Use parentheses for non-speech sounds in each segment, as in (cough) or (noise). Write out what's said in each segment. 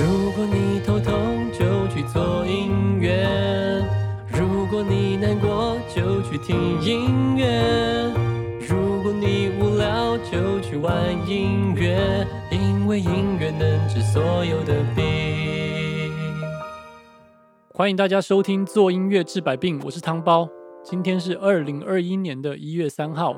如果你头痛就去做音乐，如果你难过就去听音乐，如果你无聊就去玩音乐，因为音乐能治所有的病。欢迎大家收听《做音乐治百病》，我是汤包。今天是二零二一年的一月三号。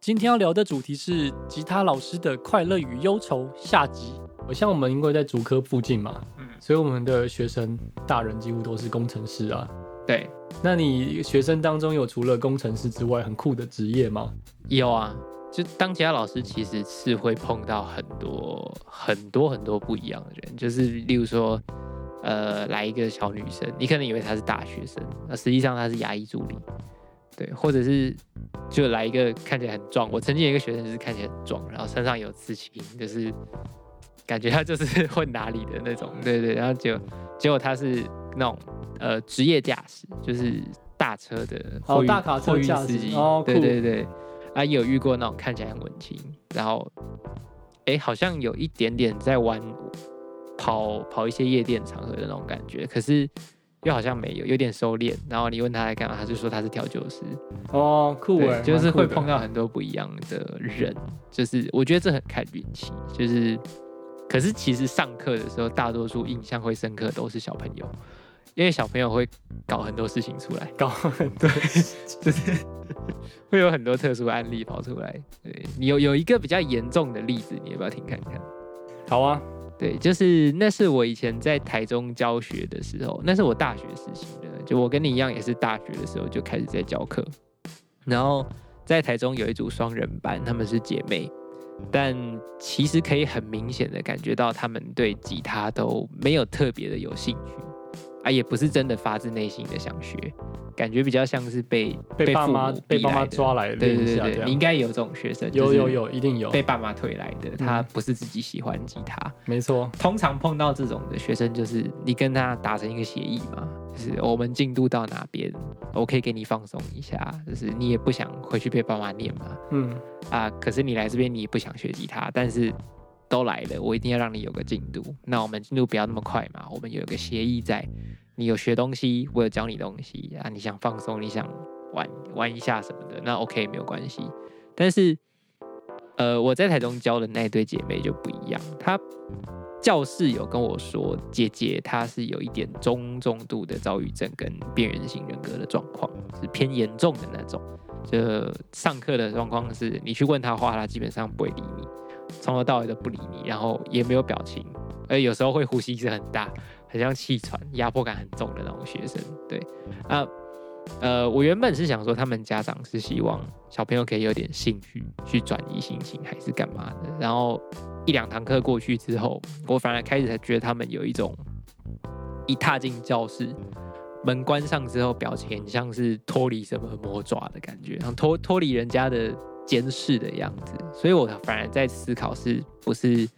今天要聊的主题是吉他老师的快乐与忧愁下集。像我们因为在竹科附近嘛，嗯，所以我们的学生大人几乎都是工程师啊。对，那你学生当中有除了工程师之外很酷的职业吗？有啊，就当其他老师其实是会碰到很多很多很多不一样的人，就是例如说。呃，来一个小女生，你可能以为她是大学生，那实际上她是牙医助理，对，或者是就来一个看起来很壮。我曾经有一个学生就是看起来很壮，然后身上有刺青，就是感觉他就是混哪里的那种，(laughs) 对对。然后结果结果他是那种呃职业驾驶，就是大车的哦大卡车司机，哦，对对对。啊，有遇过那种看起来很文青，然后哎，好像有一点点在玩。跑跑一些夜店场合的那种感觉，可是又好像没有，有点收敛。然后你问他来干嘛，他就说他是调酒师。哦，酷哎，就是会碰到很多不一样的人，就是我觉得这很看运气。就是，可是其实上课的时候，大多数印象会深刻都是小朋友，因为小朋友会搞很多事情出来，搞很多，(laughs) 就是会有很多特殊案例跑出来。对你有有一个比较严重的例子，你要不要听看看？好啊。对，就是那是我以前在台中教学的时候，那是我大学时期的。就我跟你一样，也是大学的时候就开始在教课。然后在台中有一组双人班，他们是姐妹，但其实可以很明显的感觉到，他们对吉他都没有特别的有兴趣。啊，也不是真的发自内心的想学，感觉比较像是被被爸妈被爸妈抓来的对对对，你应该有这种学生，有有有，一定有被爸妈推来的，他不是自己喜欢吉他，没错。通常碰到这种的学生，就是你跟他达成一个协议嘛，就是我们进度到哪边，我可以给你放松一下，就是你也不想回去被爸妈念嘛，嗯啊，可是你来这边你也不想学吉他，但是。都来了，我一定要让你有个进度。那我们进度不要那么快嘛，我们有一个协议在。你有学东西，我有教你东西啊。你想放松，你想玩玩一下什么的，那 OK 没有关系。但是，呃，我在台中教的那对姐妹就不一样。她教室有跟我说，姐姐她是有一点中重度的躁郁症跟边缘型人格的状况，是偏严重的那种。就上课的状况是，你去问她话，她基本上不会理你。从头到尾都不理你，然后也没有表情，而有时候会呼吸是很大，很像气喘，压迫感很重的那种学生。对，啊，呃，我原本是想说，他们家长是希望小朋友可以有点兴趣去转移心情，还是干嘛的？然后一两堂课过去之后，我反而开始才觉得他们有一种一踏进教室，门关上之后，表情像是脱离什么魔爪的感觉，像脱脱离人家的。监视的样子，所以我反而在思考，是不是，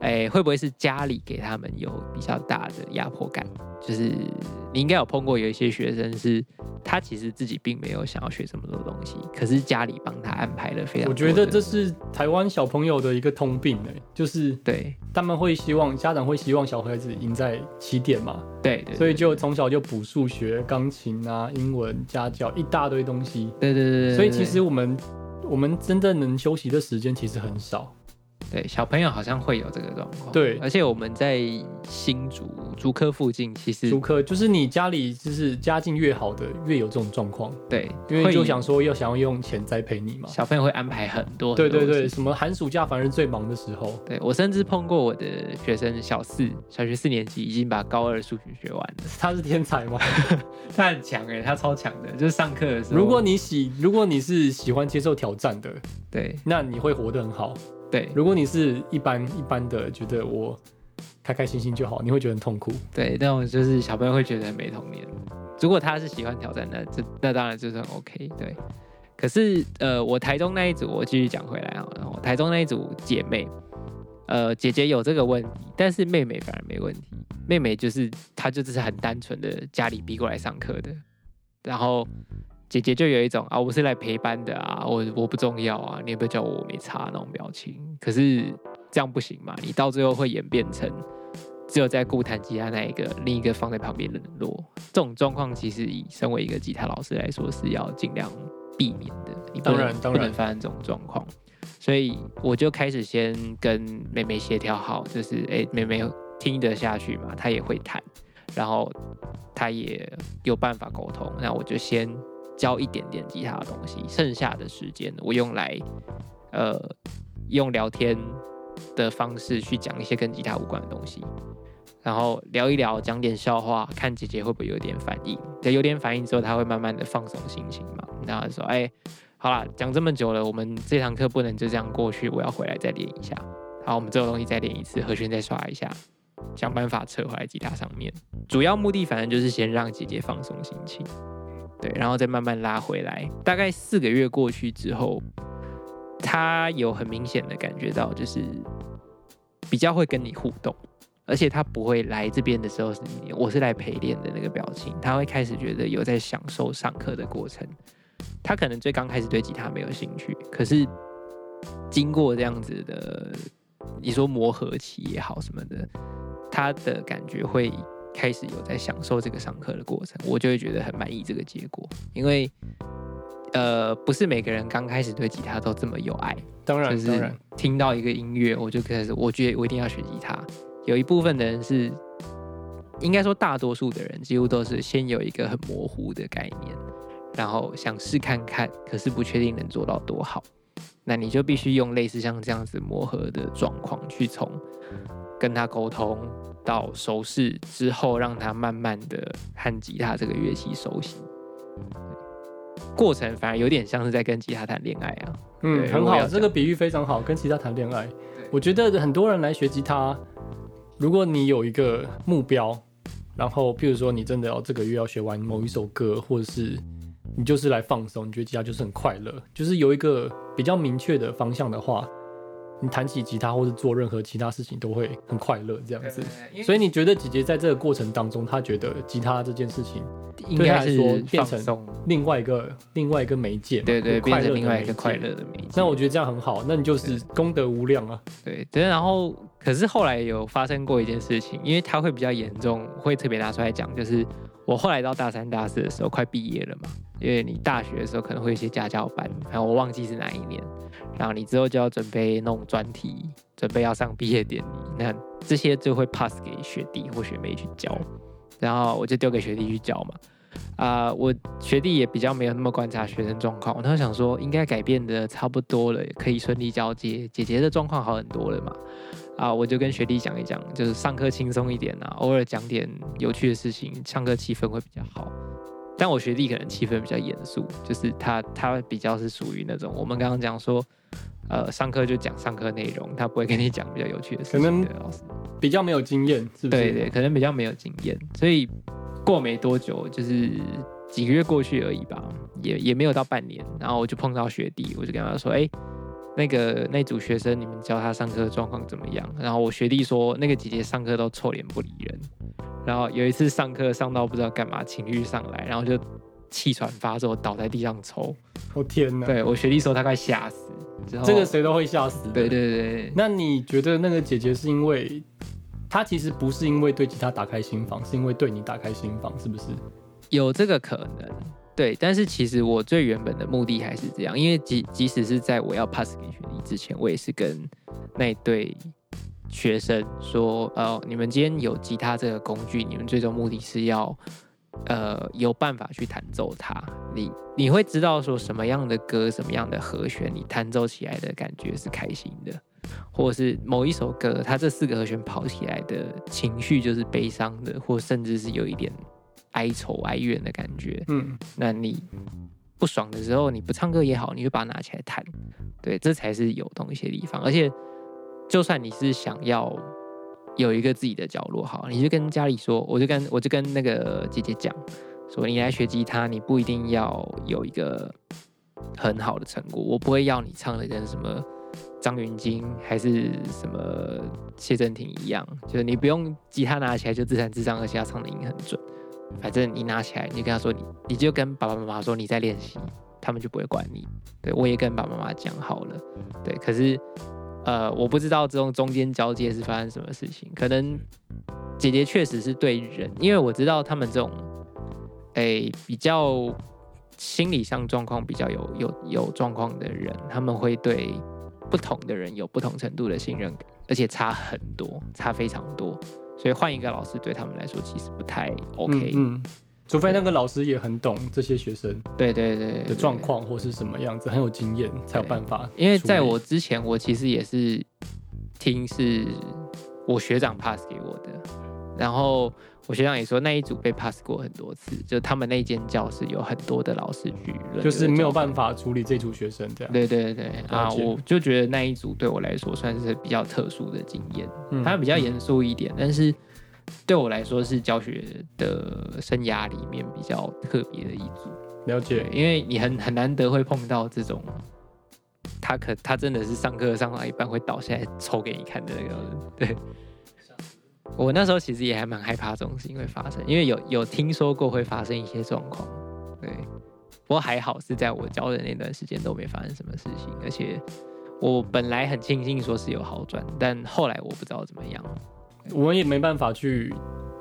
哎，会不会是家里给他们有比较大的压迫感？就是你应该有碰过有一些学生，是他其实自己并没有想要学这么多东西，可是家里帮他安排了非常。我觉得这是台湾小朋友的一个通病哎，就是对他们会希望家长会希望小孩子赢在起点嘛，对对，所以就从小就补数学、钢琴啊、英文、家教一大堆东西，对对对，所以其实我们。我们真正能休息的时间其实很少。对，小朋友好像会有这个状况。对，而且我们在新竹竹科附近，其实竹科就是你家里就是家境越好的，越有这种状况。对，因为就想说要想要用钱栽培你嘛。小朋友会安排很多。对对对，什么寒暑假反而是最忙的时候。对我甚至碰过我的学生，小四小学四年级已经把高二数学学完了。他是天才吗？(laughs) 他很强哎，他超强的，就是上课的时候。如果你喜，如果你是喜欢接受挑战的，对，那你会活得很好。对，如果你是一般一般的，觉得我开开心心就好，你会觉得很痛苦。对，那种就是小朋友会觉得没童年。如果他是喜欢挑战，那这那当然就是很 OK。对，可是呃，我台中那一组，我继续讲回来啊，然后台中那一组姐妹，呃，姐姐有这个问题，但是妹妹反而没问题。妹妹就是她就只是很单纯的家里逼过来上课的，然后。姐姐就有一种啊，我是来陪班的啊，我我不重要啊，你也不要叫我，我没差那种表情。可是这样不行嘛，你到最后会演变成只有在顾弹吉他那一个，另一个放在旁边冷落。这种状况其实以身为一个吉他老师来说是要尽量避免的。你当然当然不能发生这种状况。所以我就开始先跟妹妹协调好，就是哎，妹妹听得下去嘛，她也会弹，然后她也有办法沟通，那我就先教一点点吉他的东西，剩下的时间我用来呃用聊天的方式去讲一些跟吉他无关的东西，然后聊一聊，讲点笑话，看姐姐会不会有点反应。在有点反应之后，她会慢慢的放松心情嘛，然后说哎。好了，讲这么久了，我们这堂课不能就这样过去，我要回来再练一下。好，我们这个东西再练一次，和弦再刷一下，想办法扯回来吉他上面。主要目的反正就是先让姐姐放松心情，对，然后再慢慢拉回来。大概四个月过去之后，他有很明显的感觉到，就是比较会跟你互动，而且他不会来这边的时候是我是来陪练的那个表情，他会开始觉得有在享受上课的过程。他可能最刚开始对吉他没有兴趣，可是经过这样子的，你说磨合期也好什么的，他的感觉会开始有在享受这个上课的过程，我就会觉得很满意这个结果。因为呃，不是每个人刚开始对吉他都这么有爱，当然，当然，听到一个音乐我就开始，我觉得我一定要学吉他。有一部分的人是，应该说大多数的人几乎都是先有一个很模糊的概念。然后想试看看，可是不确定能做到多好，那你就必须用类似像这样子磨合的状况，去从跟他沟通到熟识之后，让他慢慢的和吉他这个乐器熟悉。过程反而有点像是在跟吉他谈恋爱啊。嗯，很好，这个比喻非常好，跟吉他谈恋爱。我觉得很多人来学吉他，如果你有一个目标，然后譬如说你真的要这个月要学完某一首歌，或者是你就是来放松，你觉得吉他就是很快乐，就是有一个比较明确的方向的话，你弹起吉他或是做任何其他事情都会很快乐这样子。所以你觉得姐姐在这个过程当中，她觉得吉他这件事情应该是变成另外一个另外一个媒介，对对，变成另外一个快乐的媒介。那我觉得这样很好，那你就是功德无量啊。对对，然后可是后来有发生过一件事情，因为它会比较严重，会特别拿出来讲，就是我后来到大三大四的时候，快毕业了嘛。因为你大学的时候可能会有些家教班，然后我忘记是哪一年，然后你之后就要准备弄专题，准备要上毕业典礼，那这些就会 pass 给学弟或学妹去教，然后我就丢给学弟去教嘛。啊，我学弟也比较没有那么观察学生状况，我当时想说应该改变的差不多了，可以顺利交接。姐姐的状况好很多了嘛，啊，我就跟学弟讲一讲，就是上课轻松一点啊，偶尔讲点有趣的事情，上课气氛会比较好。但我学弟可能气氛比较严肃，就是他他比较是属于那种我们刚刚讲说，呃，上课就讲上课内容，他不会跟你讲比较有趣的事情。可能比较没有经验，是不是？对对，可能比较没有经验，所以过没多久，就是几个月过去而已吧，也也没有到半年，然后我就碰到学弟，我就跟他说，哎。那个那组学生，你们教他上课的状况怎么样？然后我学弟说，那个姐姐上课都臭脸不理人。然后有一次上课上到不知道干嘛，情绪上来，然后就气喘发作，倒在地上抽。我天哪！对我学弟说他快吓死。这个谁都会吓死。对对对。那你觉得那个姐姐是因为她其实不是因为对吉他打开心房，是因为对你打开心房，是不是？有这个可能。对，但是其实我最原本的目的还是这样，因为即即使是在我要 pass 给学弟之前，我也是跟那对学生说，呃，你们今天有吉他这个工具，你们最终目的是要，呃，有办法去弹奏它。你你会知道说什么样的歌，什么样的和弦，你弹奏起来的感觉是开心的，或者是某一首歌，它这四个和弦跑起来的情绪就是悲伤的，或甚至是有一点。哀愁哀怨的感觉，嗯，那你不爽的时候，你不唱歌也好，你就把它拿起来弹，对，这才是有东西的地方。而且，就算你是想要有一个自己的角落，好，你就跟家里说，我就跟我就跟那个姐姐讲，说你来学吉他，你不一定要有一个很好的成果，我不会要你唱的跟什么张云京还是什么谢振廷一样，就是你不用吉他拿起来就自弹自唱，而且要唱的音很准。反正你拿起来，你跟他说你，你就跟爸爸妈妈说你在练习，他们就不会管你。对我也跟爸爸妈妈讲好了，对。可是，呃，我不知道这种中间交接是发生什么事情，可能姐姐确实是对人，因为我知道他们这种，哎，比较心理上状况比较有有有状况的人，他们会对不同的人有不同程度的信任感，而且差很多，差非常多。所以换一个老师对他们来说其实不太 OK。嗯。除非那个老师也很懂这些学生，对对对的状况或是什么样子，很有经验才有办法。因为在我之前，我其实也是听是我学长 pass 给我的，然后我学长也说那一组被 pass 过很多次，就他们那间教室有很多的老师去，就是没有办法处理这组学生这样。对对对啊，我就觉得那一组对我来说算是比较特殊的经验，它比较严肃一点，但是。对我来说是教学的生涯里面比较特别的一组，了解，因为你很很难得会碰到这种，他可他真的是上课上到一半会倒下来抽给你看的那个人。对，我那时候其实也还蛮害怕这种事情会发生，因为有有听说过会发生一些状况。对，不过还好是在我教的那段时间都没发生什么事情，而且我本来很庆幸说是有好转，但后来我不知道怎么样。我们也没办法去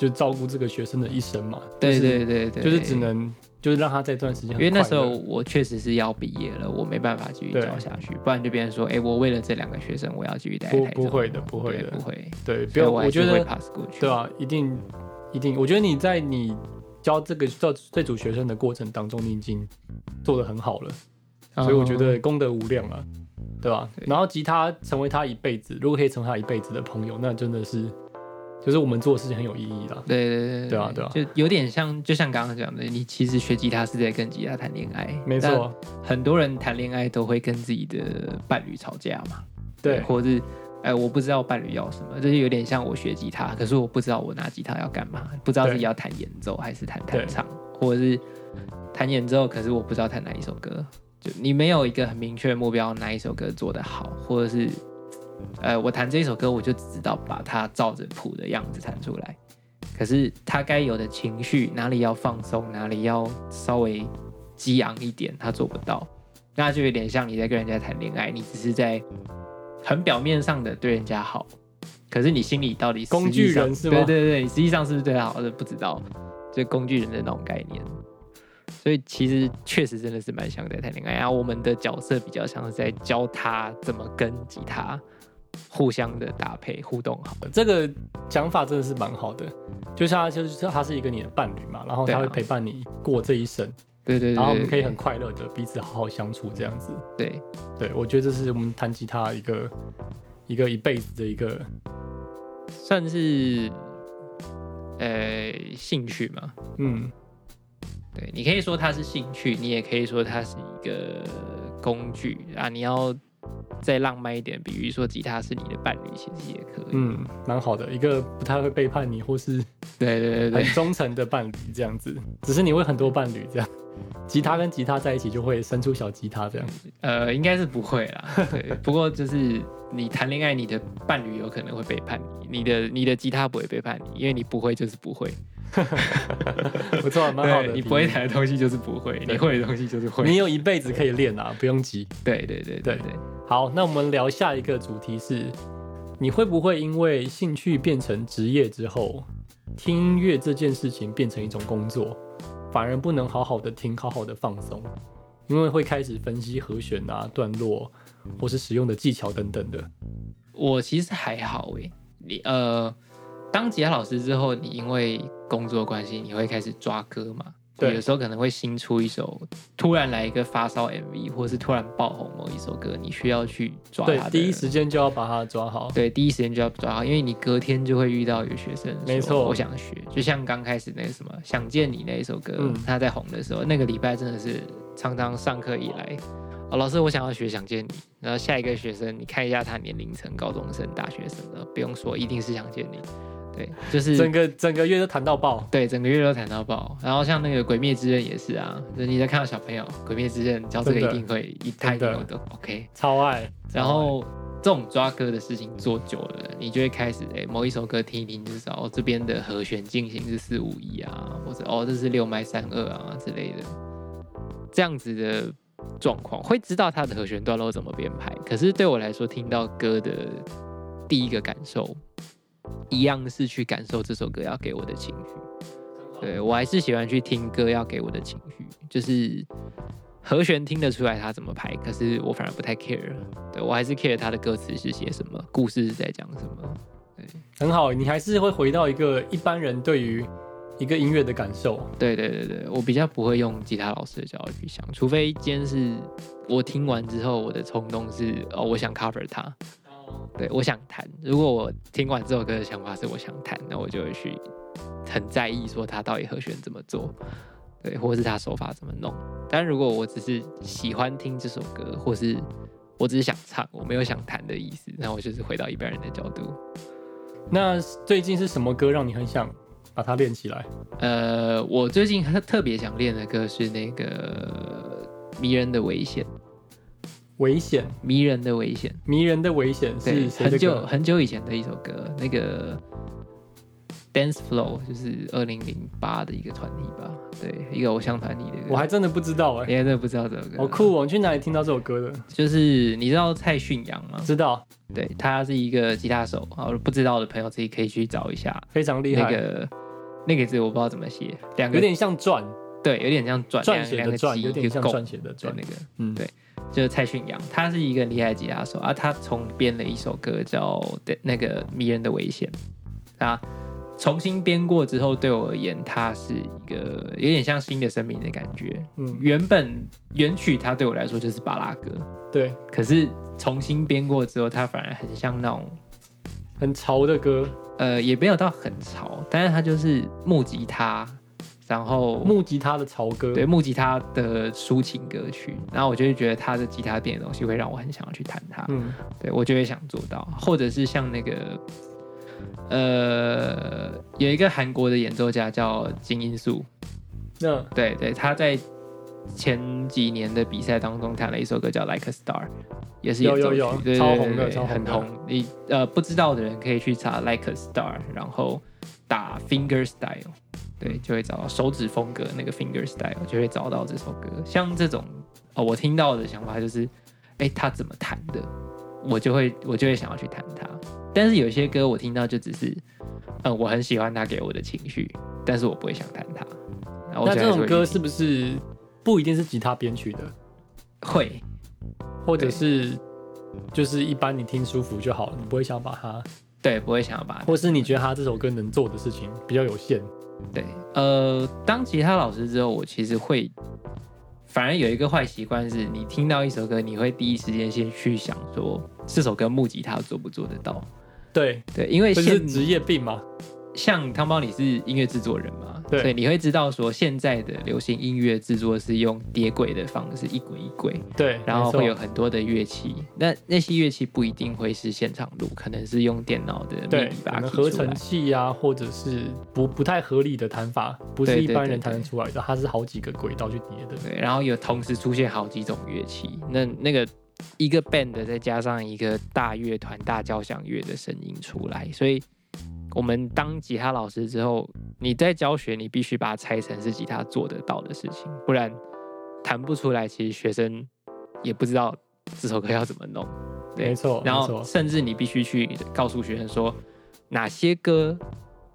就照顾这个学生的一生嘛。对对对对，就是只能就是让他在这段时间，因为那时候我确实是要毕业了，我没办法继续教下去，不然就变成说，哎，我为了这两个学生，我要继续待。不不会的，不会的，不会。对，不要，我觉得 pass 过去。对啊，一定一定。我觉得你在你教这个教这组学生的过程当中，你已经做的很好了，所以我觉得功德无量啊，对吧？然后吉他成为他一辈子，如果可以成为他一辈子的朋友，那真的是。就是我们做的事情很有意义的，对对对对啊对。啊，就有点像，就像刚刚讲的，你其实学吉他是在跟吉他谈恋爱，没错。很多人谈恋爱都会跟自己的伴侣吵架嘛，对，或者是哎，我不知道伴侣要什么，这就有点像我学吉他，可是我不知道我拿吉他要干嘛，不知道自己要弹演奏还是弹弹唱，或者是弹演奏，可是我不知道弹哪一首歌，就你没有一个很明确的目标，哪一首歌做得好，或者是。呃，我弹这一首歌，我就只知道把它照着谱的样子弹出来。可是他该有的情绪，哪里要放松，哪里要稍微激昂一点，他做不到。那就有点像你在跟人家谈恋爱，你只是在很表面上的对人家好，可是你心里到底工具人是吗？对对对，实际上是不是对他好，的不知道，就工具人的那种概念。所以其实确实真的是蛮像在谈恋爱。然后我们的角色比较像是在教他怎么跟吉他。互相的搭配互动好，这个讲法真的是蛮好的。就像就是他是一个你的伴侣嘛，然后他会陪伴你过这一生，对对，然后我们可以很快乐的彼此好好相处这样子。对对，我觉得这是我们弹吉他一个一个一辈子的一个算是呃兴趣嘛。嗯，对你可以说它是兴趣，你也可以说它是一个工具啊，你要。再浪漫一点，比如说吉他是你的伴侣，其实也可以。嗯，蛮好的，一个不太会背叛你，或是对对对很忠诚的伴侣这样子。只是你会很多伴侣这样，吉他跟吉他在一起就会生出小吉他这样。呃，应该是不会啦。对，不过就是你谈恋爱，你的伴侣有可能会背叛你，你的你的吉他不会背叛你，因为你不会就是不会。(laughs) 不错，蛮好的。你不会弹的东西就是不会，你会的东西就是会。你有一辈子可以练啊，不用急。对对对对对。好，那我们聊下一个主题是：你会不会因为兴趣变成职业之后，听音乐这件事情变成一种工作，反而不能好好的听，好好的放松，因为会开始分析和弦啊、段落，或是使用的技巧等等的。我其实还好诶，你呃。当吉他老师之后，你因为工作关系，你会开始抓歌嘛？对，有时候可能会新出一首，突然来一个发烧 MV，或是突然爆红某一首歌，你需要去抓。对，第一时间就要把它抓好。对，第一时间就要抓好，因为你隔天就会遇到有学生，没错，我想学，就像刚开始那个什么《想见你》那一首歌，他在红的时候，那个礼拜真的是常常上课以来。老师，我想要学《想见你》，然后下一个学生，你看一下他年龄层，高中生、大学生的，不用说，一定是《想见你》。对，就是整个整个月都谈到爆，对，整个月都谈到爆。然后像那个《鬼灭之刃》也是啊，就你在看到小朋友《鬼灭之刃》教这个一定会一太多的 OK，超爱。然后这种抓歌的事情做久了，你就会开始哎，某一首歌听一听，就是哦这边的和弦进行是四五一啊，或者哦这是六麦三二啊之类的，这样子的状况会知道它的和弦段落怎么编排。可是对我来说，听到歌的第一个感受。一样是去感受这首歌要给我的情绪。对我还是喜欢去听歌要给我的情绪，就是和弦听得出来它怎么排，可是我反而不太 care。对我还是 care 它的歌词是写什么，故事是在讲什么。对，很好，你还是会回到一个一般人对于一个音乐的感受。对对对对，我比较不会用吉他老师的角度去想，除非今天是我听完之后，我的冲动是哦，我想 cover 它。对，我想弹。如果我听完这首歌的想法是我想弹，那我就会去很在意说他到底和弦怎么做，对，或是他手法怎么弄。但如果我只是喜欢听这首歌，或是我只是想唱，我没有想弹的意思，那我就是回到一般人的角度。那最近是什么歌让你很想把它练起来？呃，我最近特特别想练的歌是那个《迷人的危险》。危险，迷人的危险，迷人的危险是很久很久以前的一首歌，那个 Dance Flow 就是二零零八的一个团体吧，对，一个偶像团体的。我还真的不知道哎，你还真的不知道这首歌？好酷哦！你去哪里听到这首歌的？就是你知道蔡训阳吗？知道，对他是一个吉他手啊，不知道的朋友自己可以去找一下，非常厉害。那个那个字我不知道怎么写，两个有点像转，对，有点像转，转写的转，有点像转写的转那个，嗯，对。就是蔡训阳，他是一个厉害吉他手啊，他重编了一首歌叫《那个迷人的危险》啊，重新编过之后，对我而言，它是一个有点像新的生命的感觉。嗯，原本原曲它对我来说就是巴拉歌，对，可是重新编过之后，它反而很像那种很潮的歌，呃，也没有到很潮，但是它就是木吉他。然后木吉他的潮歌，对木吉他的抒情歌曲，然后我就会觉得他的吉他变的东西会让我很想要去弹它，嗯，对我就会想做到，或者是像那个，呃，有一个韩国的演奏家叫金英素，那？对对，他在前几年的比赛当中弹了一首歌叫《Like a Star》，也是有有有超红的，很红，你呃不知道的人可以去查《Like a Star》，然后打 Finger Style。对，就会找到手指风格那个 finger style，就会找到这首歌。像这种哦，我听到的想法就是，哎，他怎么弹的，我就会我就会想要去弹它。但是有些歌我听到就只是，嗯，我很喜欢他给我的情绪，但是我不会想弹它。那这种歌是不是不一定是吉他编曲的？会，或者是就是一般你听舒服就好了，你不会想把它，对，不会想要把它，或是你觉得他这首歌能做的事情比较有限。对，呃，当吉他老师之后，我其实会反而有一个坏习惯，是你听到一首歌，你会第一时间先去想说，这首歌木吉他做不做得到？对对，因为是职业病嘛。像汤包，你是音乐制作人嘛？对，你会知道说现在的流行音乐制作是用叠轨的方式，一轨一轨。对，然后会有很多的乐器，那那些乐器不一定会是现场录，可能是用电脑的对，可能合成器啊，或者是不不太合理的弹法，不是一般人弹得出来的，它是好几个轨道去叠的。对，然后有同时出现好几种乐器，那那个一个 band 再加上一个大乐团、大交响乐的声音出来，所以。我们当吉他老师之后，你在教学，你必须把它拆成是吉他做得到的事情，不然弹不出来。其实学生也不知道这首歌要怎么弄。没错，然后甚至你必须去告诉学生说，哪些歌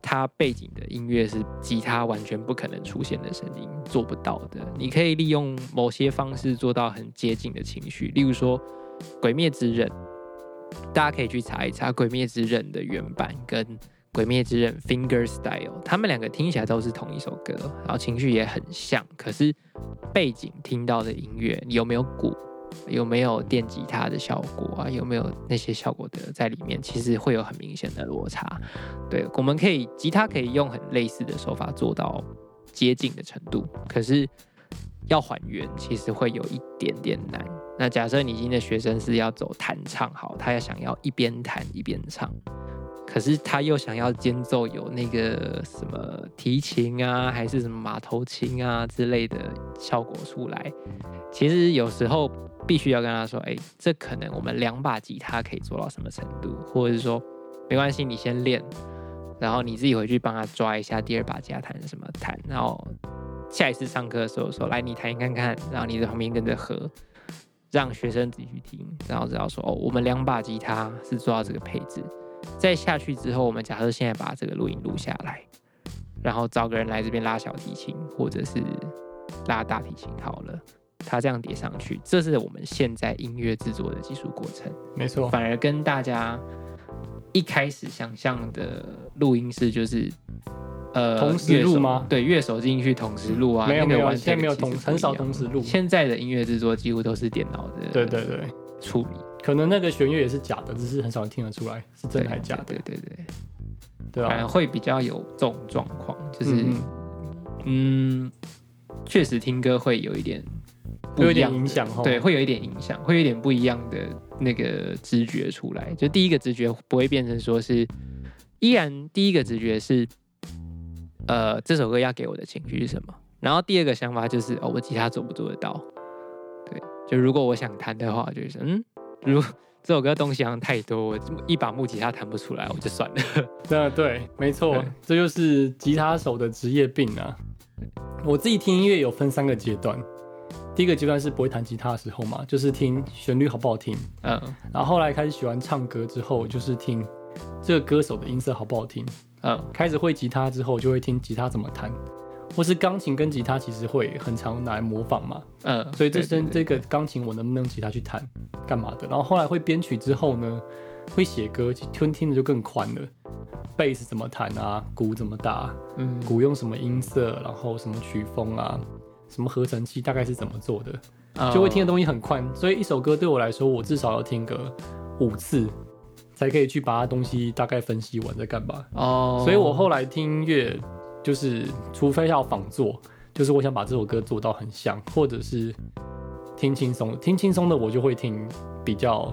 它背景的音乐是吉他完全不可能出现的声音，做不到的。你可以利用某些方式做到很接近的情绪，例如说《鬼灭之刃》，大家可以去查一查《鬼灭之刃》的原版跟。鬼灭之刃 Finger Style，他们两个听起来都是同一首歌，然后情绪也很像，可是背景听到的音乐有没有鼓，有没有电吉他的效果啊，有没有那些效果的在里面，其实会有很明显的落差。对，我们可以吉他可以用很类似的手法做到接近的程度，可是要还原其实会有一点点难。那假设你今天的学生是要走弹唱，好，他要想要一边弹一边唱。可是他又想要间奏有那个什么提琴啊，还是什么马头琴啊之类的效果出来。其实有时候必须要跟他说：“哎，这可能我们两把吉他可以做到什么程度，或者是说没关系，你先练，然后你自己回去帮他抓一下第二把吉他弹什么弹，然后下一次上课的时候说来你弹看看，然后你在旁边跟着和，让学生自己去听，然后知道说哦，我们两把吉他是做到这个配置。”再下去之后，我们假设现在把这个录音录下来，然后找个人来这边拉小提琴，或者是拉大提琴好了，他这样叠上去，这是我们现在音乐制作的技术过程。没错，反而跟大家一开始想象的录音室就是。呃，同时录吗？对，乐手进去同时录啊。没有没有，现在没有同，很少同时录。现在的音乐制作几乎都是电脑的。对对对，处理。可能那个弦乐也是假的，只是很少人听得出来是真的还是假的。对对对，对啊，会比较有这种状况，就是嗯，确实听歌会有一点，有一点影响。对，会有一点影响，会有一点不一样的那个直觉出来。就第一个直觉不会变成说是，依然第一个直觉是。呃，这首歌要给我的情绪是什么？然后第二个想法就是，哦，我吉他做不做得到？对，就如果我想弹的话，就是，嗯，如这首歌东西好像太多，我一把木吉他弹不出来，我就算了。(laughs) 那对，没错，这就是吉他手的职业病啊。我自己听音乐有分三个阶段，第一个阶段是不会弹吉他的时候嘛，就是听旋律好不好听，嗯，然后后来开始喜欢唱歌之后，就是听这个歌手的音色好不好听。嗯，开始会吉他之后，就会听吉他怎么弹，或是钢琴跟吉他其实会很常拿来模仿嘛。嗯，所以这声这个钢琴我能不能吉他去弹，干嘛的？然后后来会编曲之后呢，会写歌，听听的就更宽了。贝斯怎么弹啊？鼓怎么打？嗯，鼓用什么音色？然后什么曲风啊？什么合成器大概是怎么做的？就会听的东西很宽。所以一首歌对我来说，我至少要听个五次。才可以去把它东西大概分析完再干嘛哦，所以我后来听音乐就是，除非要仿作，就是我想把这首歌做到很像，或者是听轻松，听轻松的我就会听比较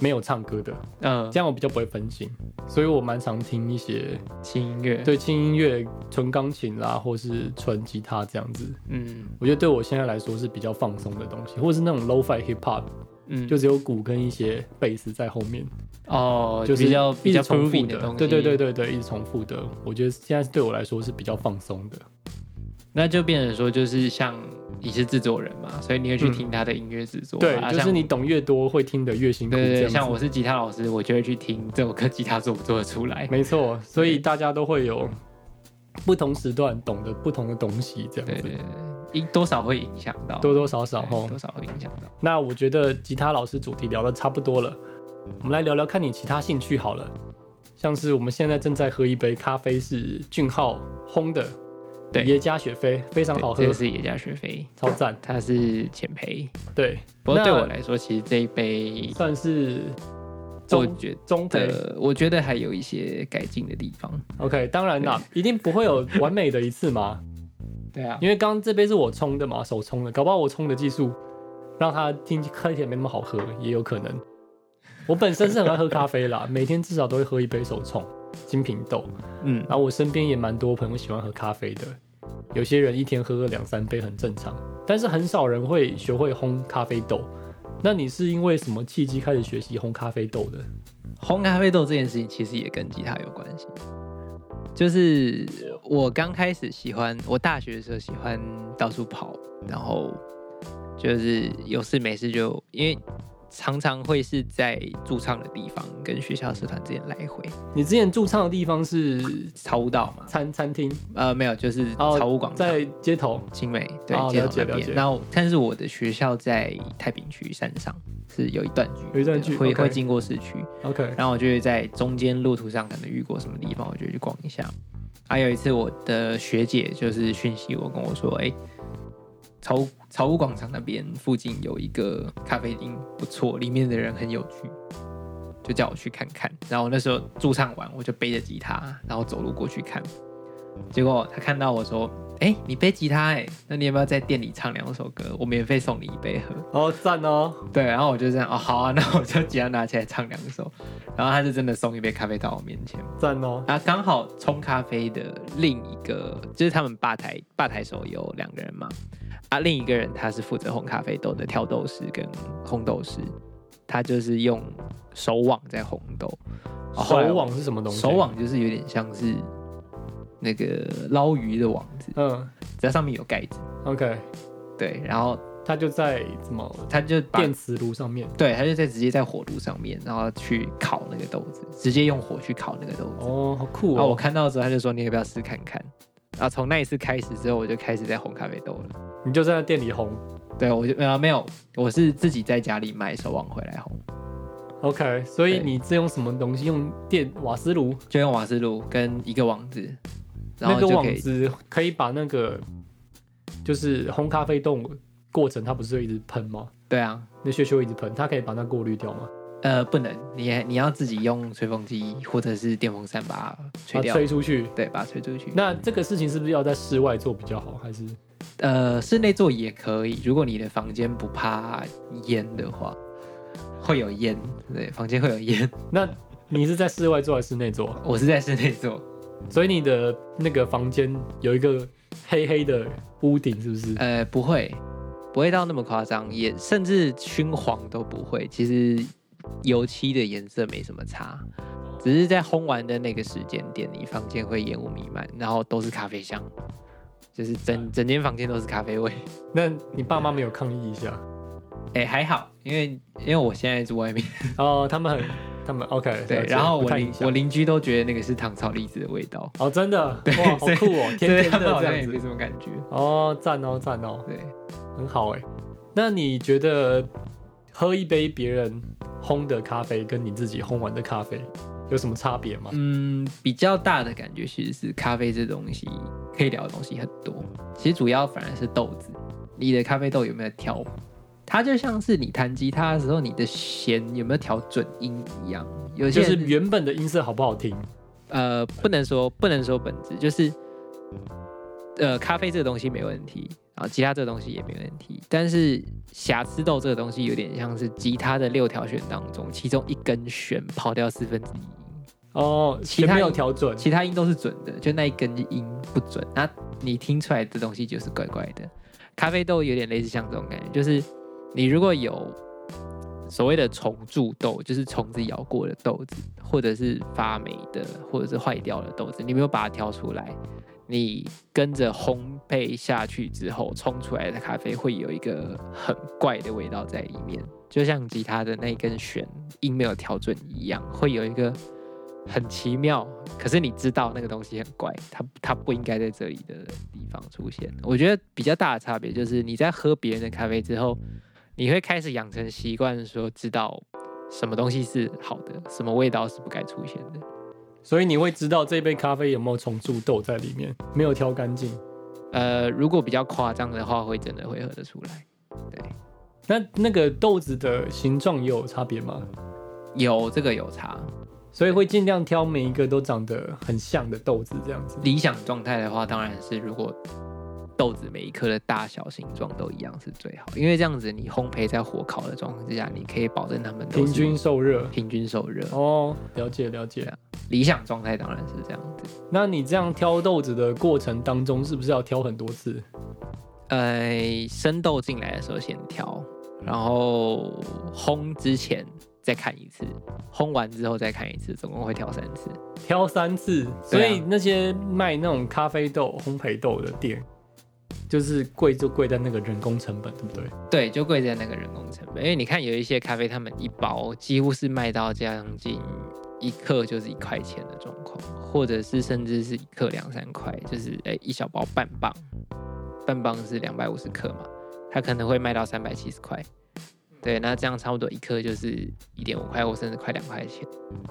没有唱歌的，嗯，这样我比较不会分心，所以我蛮常听一些轻音乐，对轻音乐，纯钢琴啦，或是纯吉他这样子，嗯，我觉得对我现在来说是比较放松的东西，或者是那种 low-fi hip hop。嗯，就只有鼓跟一些贝斯在后面哦，就是比较一直重复的，对对对对对，一直重复的。我觉得现在对我来说是比较放松的。那就变成说，就是像你是制作人嘛，所以你会去听他的音乐制作。对，就是你懂越多，会听得越辛苦。对对，像我是吉他老师，我就会去听这首歌吉他做不做得出来。没错，所以大家都会有不同时段懂得不同的东西，这样子。多少会影响到，多多少少哈，多少会影响到。那我觉得吉他老师主题聊的差不多了，我们来聊聊看你其他兴趣好了。像是我们现在正在喝一杯咖啡，是俊浩烘的，对，耶加雪菲，非常好喝。这是耶加雪菲，超赞。它是浅焙，对。不过对我来说，其实这一杯算是中中的，我觉得还有一些改进的地方。OK，当然啦，一定不会有完美的一次嘛。对啊，因为刚刚这杯是我冲的嘛，手冲的，搞不好我冲的技术让它听喝起来没那么好喝，也有可能。我本身是很爱喝咖啡啦，(laughs) 每天至少都会喝一杯手冲精品豆。嗯，然后我身边也蛮多朋友喜欢喝咖啡的，有些人一天喝个两三杯很正常，但是很少人会学会烘咖啡豆。那你是因为什么契机开始学习烘咖啡豆的？烘咖啡豆这件事情其实也跟吉他有关系。就是我刚开始喜欢，我大学的时候喜欢到处跑，然后就是有事没事就因为。常常会是在驻唱的地方跟学校社团之间来回。你之前驻唱的地方是草舞道嘛？餐餐厅？呃，没有，就是草舞广场，在街头，青美对街头那边。然后，但是我的学校在太平区山上，是有一段距，有一段距会会经过市区。OK，然后我就会在中间路途上可能遇过什么地方，我就去逛一下。还有一次，我的学姐就是讯息我跟我说，哎。草草屋广场那边附近有一个咖啡厅，不错，里面的人很有趣，就叫我去看看。然后那时候驻唱完，我就背着吉他，然后走路过去看。结果他看到我说：“哎，你背吉他哎，那你要不要在店里唱两首歌？我免费送你一杯喝。”哦，赞哦。对，然后我就这样哦，好啊，(laughs) 那我就吉他拿起来唱两首。然后他就真的送一杯咖啡到我面前，赞哦。然后刚好冲咖啡的另一个，就是他们吧台吧台手有两个人嘛。啊，另一个人他是负责烘咖啡豆的挑豆师跟烘豆师，他就是用手网在烘豆。手网是什么东西？手网就是有点像是那个捞鱼的网子，嗯，在上面有盖子。OK，对，然后它就在怎么？它就电磁炉上面。对，它就在直接在火炉上面，然后去烤那个豆子，直接用火去烤那个豆子。哦，好酷哦！我看到之后，他就说你要不要试看看？然后从那一次开始之后，我就开始在烘咖啡豆了。你就在店里烘？对，我就没有没有，我是自己在家里买手网回来烘。OK，所以你是用什么东西？用电瓦斯炉？就用瓦斯炉跟一个网子。那个网子可以把那个就是烘咖啡豆过程，它不是会一直喷吗？对啊，那屑屑会一直喷，它可以把它过滤掉吗？呃，不能，你你要自己用吹风机或者是电风扇把它吹掉，吹出去。对，把它吹出去。那这个事情是不是要在室外做比较好？还是呃，室内做也可以？如果你的房间不怕烟的话，会有烟，对，房间会有烟。那你是在室外做还是室内做？我是在室内做。所以你的那个房间有一个黑黑的屋顶，是不是？呃，不会，不会到那么夸张，也甚至熏黄都不会。其实油漆的颜色没什么差，只是在烘完的那个时间点，你房间会烟雾弥漫，然后都是咖啡香，就是整整间房间都是咖啡味。那你爸妈没有抗议一下？(laughs) 哎，还好，因为因为我现在住外面，(laughs) 哦，他们很。他们 OK 对，然后我邻我邻居都觉得那个是糖炒栗子的味道。哦，真的？哇，好酷哦，天天都这样子，没什么感觉。哦，赞哦赞哦，对，很好哎。那你觉得喝一杯别人烘的咖啡跟你自己烘完的咖啡有什么差别吗？嗯，比较大的感觉其实是咖啡这东西可以聊的东西很多，其实主要反而是豆子，你的咖啡豆有没有挑？它就像是你弹吉他的时候，你的弦有没有调准音一样，有些就是原本的音色好不好听？呃，不能说不能说本质，就是呃，咖啡这个东西没问题，然后吉他这个东西也没问题，但是瑕疵豆这个东西有点像是吉他的六条弦当中，其中一根弦跑掉四分之一哦，其他没有调准，其他音都是准的，就那一根音不准，那你听出来的东西就是怪怪的。咖啡豆有点类似像这种感觉，就是。你如果有所谓的虫蛀豆，就是虫子咬过的豆子，或者是发霉的，或者是坏掉的豆子，你没有把它挑出来，你跟着烘焙下去之后冲出来的咖啡会有一个很怪的味道在里面，就像吉他的那根弦音没有调准一样，会有一个很奇妙。可是你知道那个东西很怪，它它不应该在这里的地方出现。我觉得比较大的差别就是你在喝别人的咖啡之后。你会开始养成习惯，说知道什么东西是好的，什么味道是不该出现的。所以你会知道这杯咖啡有没有虫蛀豆在里面，没有挑干净。呃，如果比较夸张的话，会真的会喝得出来。对，那那个豆子的形状也有差别吗？有，这个有差。所以会尽量挑每一个都长得很像的豆子，这样子。理想状态的话，当然是如果。豆子每一颗的大小、形状都一样是最好，因为这样子你烘焙在火烤的状况之下，你可以保证它们平均受热。平均受热哦，了解了解。理想状态当然是这样子。那你这样挑豆子的过程当中，是不是要挑很多次？呃，生豆进来的时候先挑，然后烘之前再看一次，烘完之后再看一次，总共会挑三次。挑三次，所以那些卖那种咖啡豆、烘焙豆的店。就是贵就贵在那个人工成本，对不对？对，就贵在那个人工成本。因为你看有一些咖啡，他们一包几乎是卖到将近一克就是一块钱的状况，或者是甚至是一克两三块，就是哎一小包半磅，半磅是两百五十克嘛，它可能会卖到三百七十块。对，那这样差不多一克就是一点五块，或甚至快两块钱，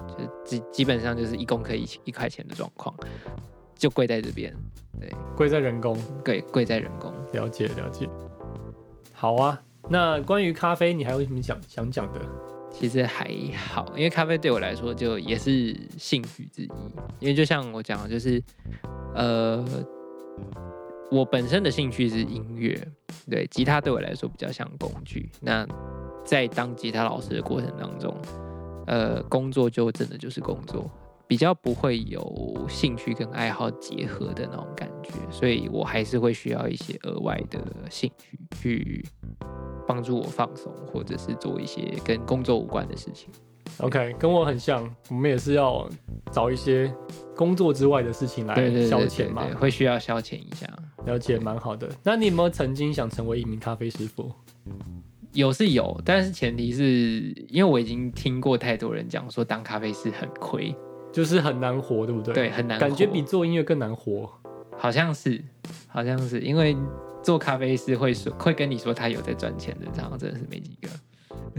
就基基本上就是一公克一一块钱的状况。就贵在这边，对，贵在人工，对贵在人工，了解了解。好啊，那关于咖啡，你还有什么想想讲的？其实还好，因为咖啡对我来说就也是兴趣之一。因为就像我讲的，就是呃，我本身的兴趣是音乐，对，吉他对我来说比较像工具。那在当吉他老师的过程当中，呃，工作就真的就是工作。比较不会有兴趣跟爱好结合的那种感觉，所以我还是会需要一些额外的兴趣去帮助我放松，或者是做一些跟工作无关的事情。OK，跟我很像，我们也是要找一些工作之外的事情来消遣嘛，会需要消遣一下。了解，蛮好的。那你有没有曾经想成为一名咖啡师傅？有是有，但是前提是因为我已经听过太多人讲说当咖啡师很亏，就是很难活，对不对？对，很难，感觉比做音乐更难活。好像是，好像是，因为做咖啡师会说会跟你说他有在赚钱的，这样真的是没几个。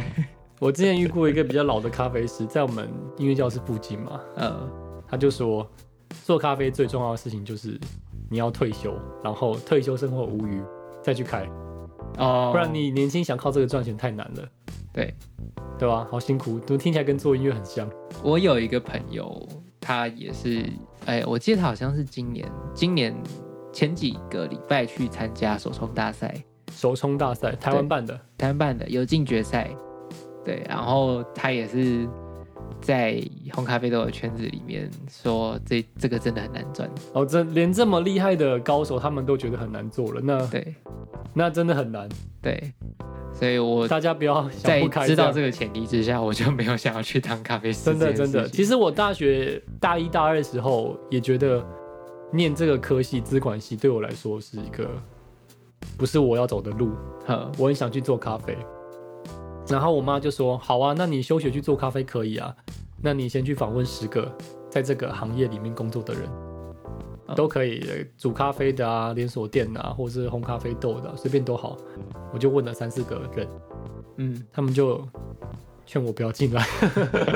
(laughs) 我之前遇过一个比较老的咖啡师，在我们音乐教室附近嘛，(laughs) 嗯，他就说做咖啡最重要的事情就是你要退休，然后退休生活无余再去开，哦，不然你年轻想靠这个赚钱太难了，对，对吧？好辛苦，都听起来跟做音乐很像。我有一个朋友，他也是，哎，我记得他好像是今年，今年前几个礼拜去参加手冲大赛，手冲大赛，台湾办的，台湾办的有进决赛。对，然后他也是在红咖啡豆的圈子里面说，这这个真的很难赚哦，这连这么厉害的高手他们都觉得很难做了，那对，那真的很难。对，所以我大家不要在知道这个前提之下，我就没有想要去当咖啡师。真的真的，其实我大学大一大二的时候也觉得念这个科系资管系对我来说是一个不是我要走的路，我很想去做咖啡。然后我妈就说：“好啊，那你休学去做咖啡可以啊。那你先去访问十个在这个行业里面工作的人，都可以煮咖啡的啊，连锁店啊，或者是烘咖啡豆的，随便都好。我就问了三四个人，嗯，他们就劝我不要进来，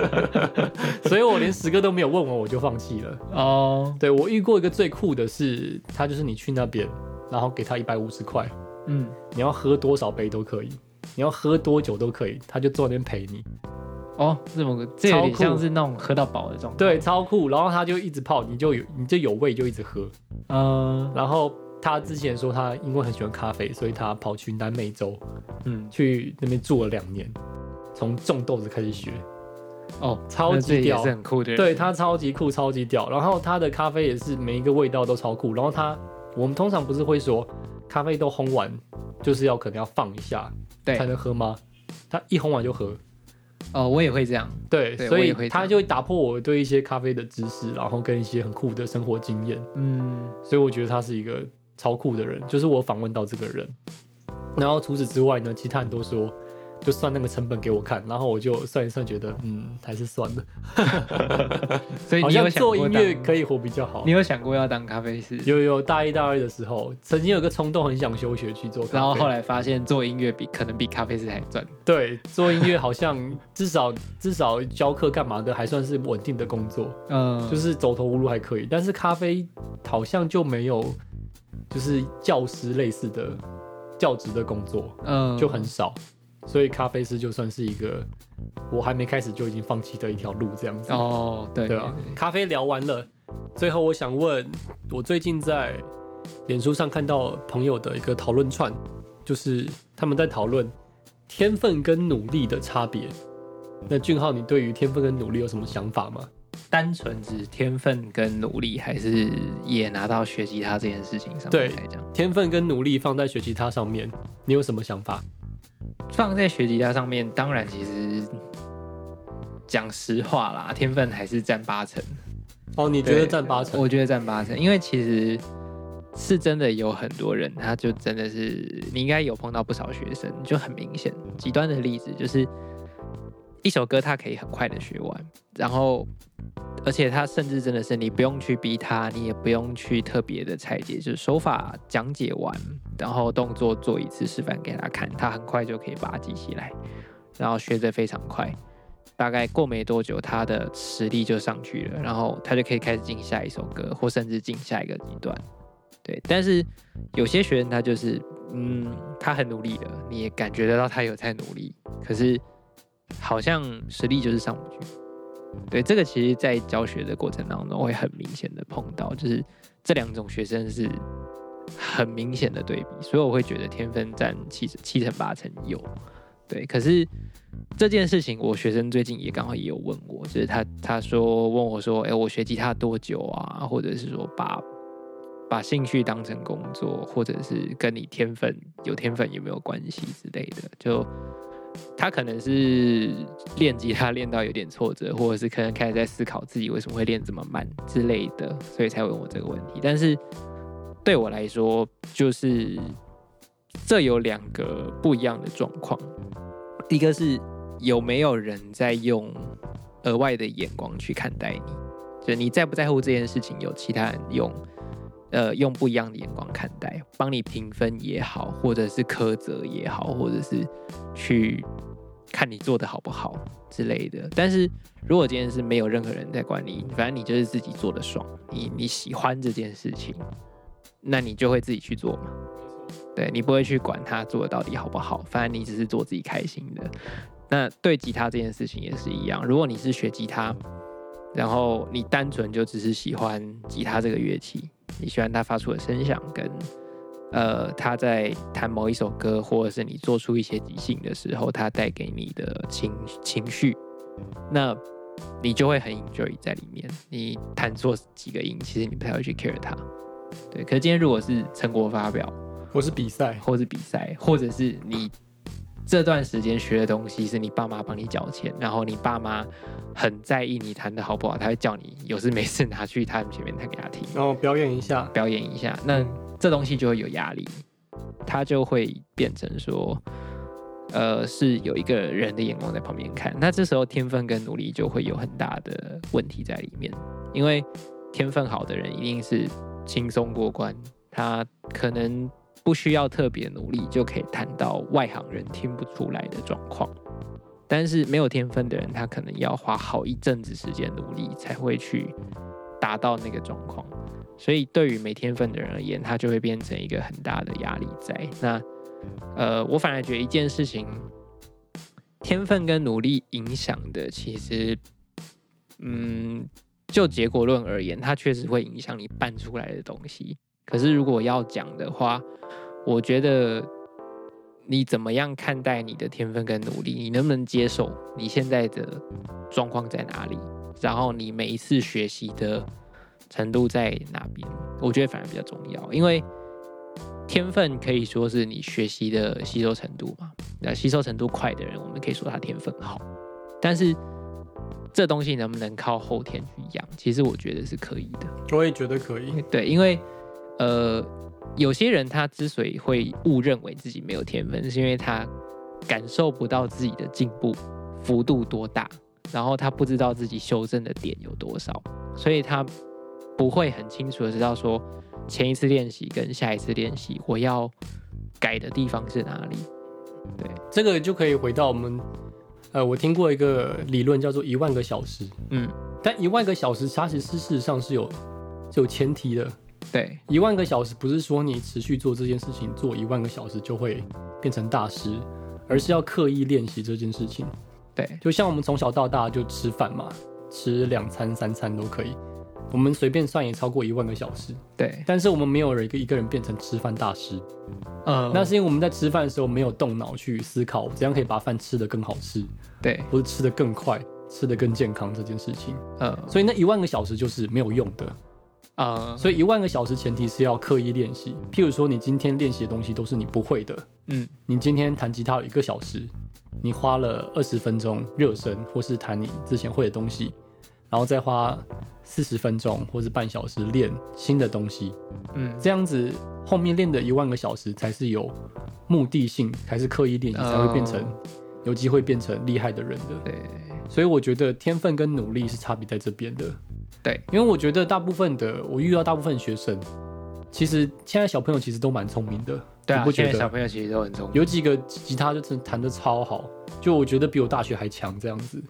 (laughs) 所以我连十个都没有问完，我就放弃了。哦，对我遇过一个最酷的是，他就是你去那边，然后给他一百五十块，嗯，你要喝多少杯都可以。”你要喝多久都可以，他就坐那边陪你。哦，这么个，这有点像是那种喝到饱的状态。对，超酷。然后他就一直泡，你就有你就有味就一直喝。嗯。然后他之前说他因为很喜欢咖啡，所以他跑去南美洲，嗯，去那边住了两年，从种豆子开始学。哦，超级屌，是很酷的。对他超级酷，超级屌。然后他的咖啡也是每一个味道都超酷。然后他，我们通常不是会说咖啡豆烘完就是要可能要放一下。才能喝吗？他一烘完就喝。哦，我也会这样。对，所以他就会打破我对一些咖啡的知识，然后跟一些很酷的生活经验。嗯，所以我觉得他是一个超酷的人。就是我访问到这个人，然后除此之外呢，其他人都说。就算那个成本给我看，然后我就算一算，觉得嗯，还是算了。(laughs) 所以你有做音乐可以活比较好。你有想过要当咖啡师？有有，大一大二的时候，曾经有个冲动，很想休学去做。然后后来发现做音乐比可能比咖啡师还赚。对，做音乐好像至少至少教课干嘛的还算是稳定的工作，嗯，就是走投无路还可以。但是咖啡好像就没有，就是教师类似的教职的工作，嗯，就很少。所以咖啡师就算是一个我还没开始就已经放弃的一条路，这样子哦，对对啊。咖啡聊完了，最后我想问，我最近在脸书上看到朋友的一个讨论串，就是他们在讨论天分跟努力的差别。那俊浩，你对于天分跟努力有什么想法吗？单纯指天分跟努力，还是也拿到学吉他这件事情上面来讲？天分跟努力放在学吉他上面，你有什么想法？放在学吉他上面，当然其实讲实话啦，天分还是占八成。哦，你觉得占八成？我觉得占八成，因为其实是真的有很多人，他就真的是你应该有碰到不少学生，就很明显极端的例子，就是一首歌他可以很快的学完，然后。而且他甚至真的是你不用去逼他，你也不用去特别的拆解，就是手法讲解完，然后动作做一次示范给他看，他很快就可以把它记起来，然后学得非常快，大概过没多久，他的实力就上去了，然后他就可以开始进下一首歌，或甚至进下一个阶段。对，但是有些学生他就是，嗯，他很努力的，你也感觉得到他有在努力，可是好像实力就是上不去。对，这个其实，在教学的过程当中会很明显的碰到，就是这两种学生是很明显的对比，所以我会觉得天分占七七成八成有。对，可是这件事情，我学生最近也刚好也有问我，就是他他说问我说，哎，我学吉他多久啊？或者是说把把兴趣当成工作，或者是跟你天分有天分有没有关系之类的，就他可能是练吉他练到有点挫折，或者是可能开始在思考自己为什么会练这么慢之类的，所以才问我这个问题。但是对我来说，就是这有两个不一样的状况，一个是有没有人在用额外的眼光去看待你，就你在不在乎这件事情，有其他人用。呃，用不一样的眼光看待，帮你评分也好，或者是苛责也好，或者是去看你做的好不好之类的。但是如果今天是没有任何人在管你，反正你就是自己做的爽，你你喜欢这件事情，那你就会自己去做嘛。对你不会去管他做的到底好不好，反正你只是做自己开心的。那对吉他这件事情也是一样，如果你是学吉他，然后你单纯就只是喜欢吉他这个乐器。你喜欢他发出的声响，跟呃他在弹某一首歌，或者是你做出一些即兴的时候，他带给你的情情绪，那你就会很 enjoy 在里面。你弹错几个音，其实你不太会去 care 它。对，可是今天如果是成果发表，或是比赛，或是比赛，或者是你。这段时间学的东西是你爸妈帮你缴钱，然后你爸妈很在意你弹的好不好，他会叫你有事没事拿去他们前面弹给他听，然 (laughs) 后表演一下，表演一下。那这东西就会有压力，他就会变成说，呃，是有一个人的眼光在旁边看。那这时候天分跟努力就会有很大的问题在里面，因为天分好的人一定是轻松过关，他可能。不需要特别努力就可以谈到外行人听不出来的状况，但是没有天分的人，他可能要花好一阵子时间努力才会去达到那个状况。所以对于没天分的人而言，他就会变成一个很大的压力在。那呃，我反而觉得一件事情，天分跟努力影响的，其实嗯，就结果论而言，它确实会影响你办出来的东西。可是如果要讲的话，我觉得你怎么样看待你的天分跟努力？你能不能接受你现在的状况在哪里？然后你每一次学习的程度在哪边？我觉得反而比较重要，因为天分可以说是你学习的吸收程度嘛。那吸收程度快的人，我们可以说他天分好。但是这东西能不能靠后天去养？其实我觉得是可以的。我也觉得可以。对，因为。呃，有些人他之所以会误认为自己没有天分，是因为他感受不到自己的进步幅度多大，然后他不知道自己修正的点有多少，所以他不会很清楚的知道说前一次练习跟下一次练习我要改的地方是哪里。对，这个就可以回到我们，呃，我听过一个理论叫做一万个小时，嗯，但一万个小时它其实事实上是有是有前提的。对，一万个小时不是说你持续做这件事情做一万个小时就会变成大师，而是要刻意练习这件事情。对，就像我们从小到大就吃饭嘛，吃两餐三餐都可以，我们随便算也超过一万个小时。对，但是我们没有人一个一个人变成吃饭大师。嗯，那是因为我们在吃饭的时候没有动脑去思考怎样可以把饭吃得更好吃，对，或者吃得更快，吃得更健康这件事情。嗯，所以那一万个小时就是没有用的。啊，所以一万个小时前提是要刻意练习。譬如说，你今天练习的东西都是你不会的，嗯，你今天弹吉他有一个小时，你花了二十分钟热身，或是弹你之前会的东西，然后再花四十分钟或是半小时练新的东西，嗯，这样子后面练的一万个小时才是有目的性，才是刻意练习才会变成有机会变成厉害的人的。对，所以我觉得天分跟努力是差别在这边的。对，因为我觉得大部分的我遇到大部分学生，其实现在小朋友其实都蛮聪明的。对啊，现在小朋友其实都很聪明。有几个吉他就是弹的超好，就我觉得比我大学还强这样子。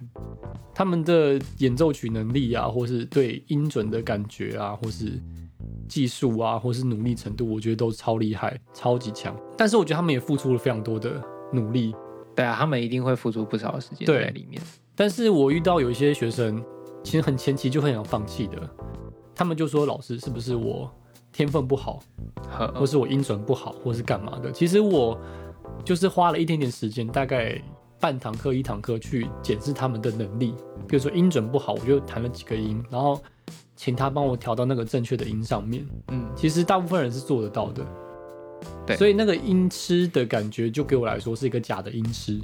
他们的演奏曲能力啊，或是对音准的感觉啊，或是技术啊，或是努力程度，我觉得都超厉害，超级强。但是我觉得他们也付出了非常多的努力。对啊，他们一定会付出不少时间在里面。但是我遇到有一些学生。其实很前期就很想放弃的，他们就说：“老师是不是我天分不好，或是我音准不好，或是干嘛的？”其实我就是花了一点点时间，大概半堂课、一堂课去检视他们的能力。比如说音准不好，我就弹了几个音，然后请他帮我调到那个正确的音上面。嗯，其实大部分人是做得到的。对，所以那个音痴的感觉，就给我来说是一个假的音痴。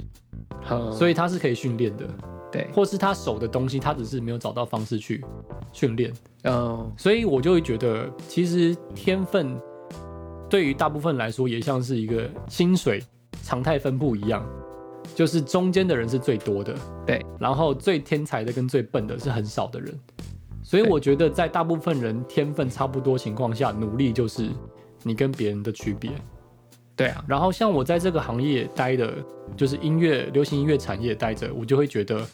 所以他是可以训练的。对，或是他手的东西，他只是没有找到方式去 (laughs) 训练。嗯，所以我就会觉得，其实天分对于大部分来说，也像是一个薪水常态分布一样，就是中间的人是最多的，对，然后最天才的跟最笨的是很少的人。所以我觉得，在大部分人天分差不多情况下，努力就是你跟别人的区别。对啊，然后像我在这个行业待的，就是音乐、流行音乐产业待着，我就会觉得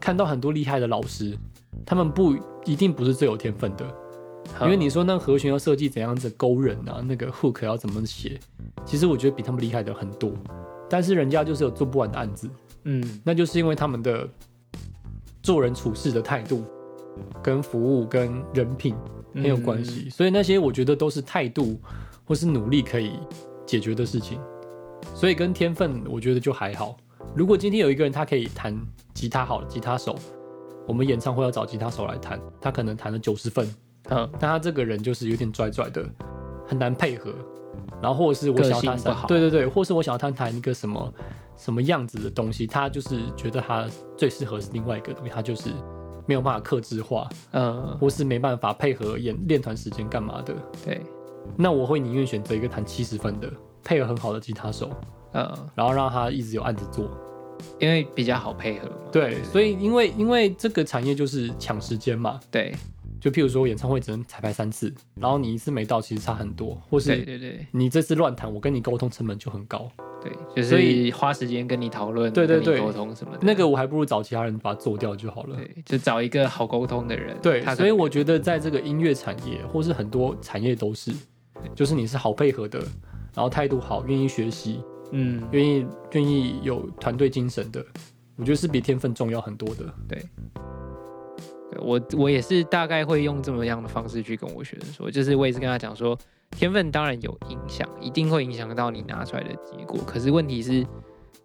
看到很多厉害的老师，他们不一定不是最有天分的，因为你说那和弦要设计怎样子勾人啊，那个 hook 要怎么写，其实我觉得比他们厉害的很多，但是人家就是有做不完的案子，嗯，那就是因为他们的做人处事的态度、跟服务、跟人品很有关系，所以那些我觉得都是态度或是努力可以。解决的事情，所以跟天分我觉得就还好。如果今天有一个人他可以弹吉他好，吉他手，我们演唱会要找吉他手来弹，他可能弹了九十分，嗯，但他这个人就是有点拽拽的，很难配合。然后或者是我想要他对对对，或是我想要他弹一个什么什么样子的东西，他就是觉得他最适合是另外一个东西，他就是没有办法克制化，嗯，或是没办法配合演练团时间干嘛的，对。那我会宁愿选择一个弹七十分的，配合很好的吉他手，呃，然后让他一直有案子做，因为比较好配合嘛。对，所以因为因为这个产业就是抢时间嘛。对，就譬如说演唱会只能彩排三次，然后你一次没到，其实差很多。或是对对对，你这次乱弹，我跟你沟通成本就很高。对，就是花时间跟你讨论，对对对，沟通什么的。那个我还不如找其他人把它做掉就好了。对，就找一个好沟通的人。对，所以我觉得在这个音乐产业，或是很多产业都是。就是你是好配合的，然后态度好，愿意学习，嗯，愿意愿意有团队精神的，我觉得是比天分重要很多的。对，我我也是大概会用这么样的方式去跟我学生说，就是我也是跟他讲说，天分当然有影响，一定会影响到你拿出来的结果。可是问题是，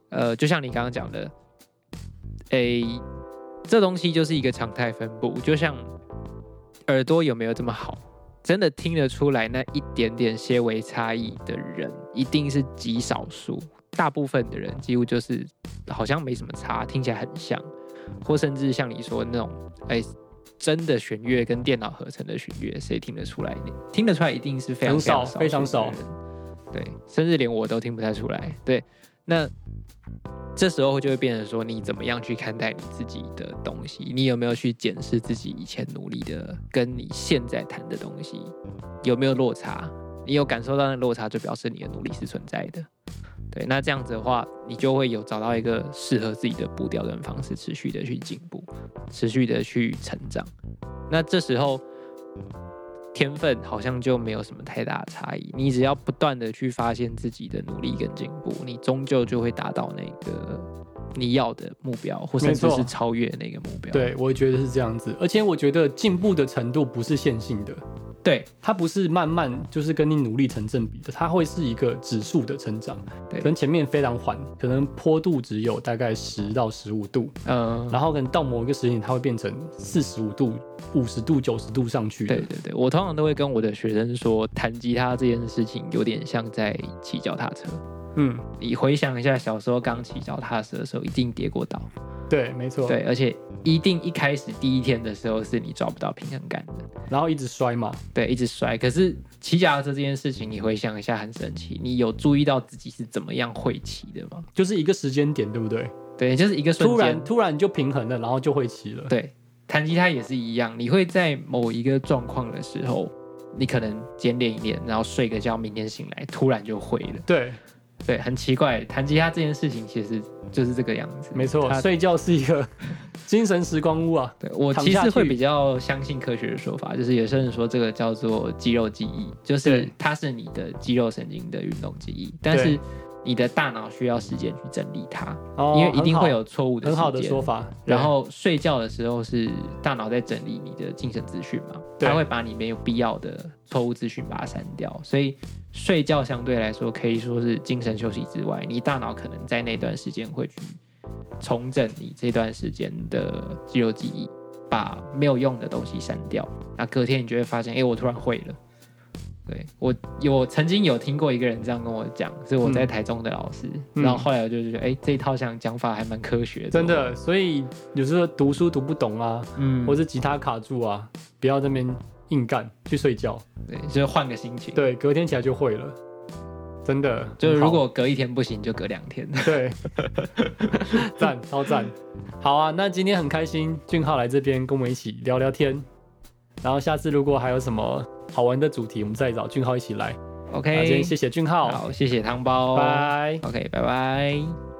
呃，就像你刚刚讲的，诶，这东西就是一个常态分布，就像耳朵有没有这么好。真的听得出来那一点点些微差异的人，一定是极少数。大部分的人几乎就是好像没什么差，听起来很像，或甚至像你说那种，哎，真的弦乐跟电脑合成的弦乐，谁听得出来？听得出来一定是非常少，非常少。对，甚至连我都听不太出来。对，那。这时候就会变成说，你怎么样去看待你自己的东西？你有没有去检视自己以前努力的，跟你现在谈的东西有没有落差？你有感受到那落差，就表示你的努力是存在的。对，那这样子的话，你就会有找到一个适合自己的步调跟方式，持续的去进步，持续的去成长。那这时候。天分好像就没有什么太大的差异，你只要不断的去发现自己的努力跟进步，你终究就会达到那个你要的目标，或甚至是超越那个目标。对，我觉得是这样子，而且我觉得进步的程度不是线性的。对，它不是慢慢就是跟你努力成正比的，它会是一个指数的成长，对，可能前面非常缓，可能坡度只有大概十到十五度，嗯，然后可能到某一个时间点，它会变成四十五度、五十度、九十度上去。对对对，我通常都会跟我的学生说，弹吉他这件事情有点像在骑脚踏车。嗯，你回想一下，小时候刚骑脚踏车的时候，一定跌过倒。对，没错。对，而且一定一开始第一天的时候是你抓不到平衡感的，然后一直摔嘛。对，一直摔。可是骑脚踏车这件事情，你回想一下，很神奇。你有注意到自己是怎么样会骑的吗？就是一个时间点，对不对？对，就是一个瞬间，突然突然就平衡了，然后就会骑了。对，弹吉他也是一样，你会在某一个状况的时候，你可能先练一练，然后睡个觉，明天醒来，突然就会了。对。对，很奇怪，弹吉他这件事情其实就是这个样子。没错，睡觉是一个 (laughs) 精神时光屋啊。对我其实会比较相信科学的说法，就是有些人说这个叫做肌肉记忆，就是它是你的肌肉神经的运动记忆，但是。你的大脑需要时间去整理它，因为一定会有错误的很好的说法。然后睡觉的时候是大脑在整理你的精神资讯嘛，它会把你没有必要的错误资讯把它删掉。所以睡觉相对来说可以说是精神休息之外，你大脑可能在那段时间会去重整你这段时间的肌肉记忆，把没有用的东西删掉。那隔天你就会发现，哎，我突然会了。对我有曾经有听过一个人这样跟我讲，是我在台中的老师，然后后来我就觉得，哎，这一套想讲法还蛮科学的。真的，所以有时候读书读不懂啊，嗯，或是吉他卡住啊，不要这边硬干，去睡觉。对，就换个心情。对，隔天起来就会了。真的，就是如果隔一天不行，就隔两天。(laughs) 对，(laughs) 赞，超赞。好啊，那今天很开心，俊浩来这边跟我们一起聊聊天。然后下次如果还有什么好玩的主题，我们再找俊浩一起来。OK，今天谢谢俊浩，好，谢谢汤包，拜。OK，拜拜。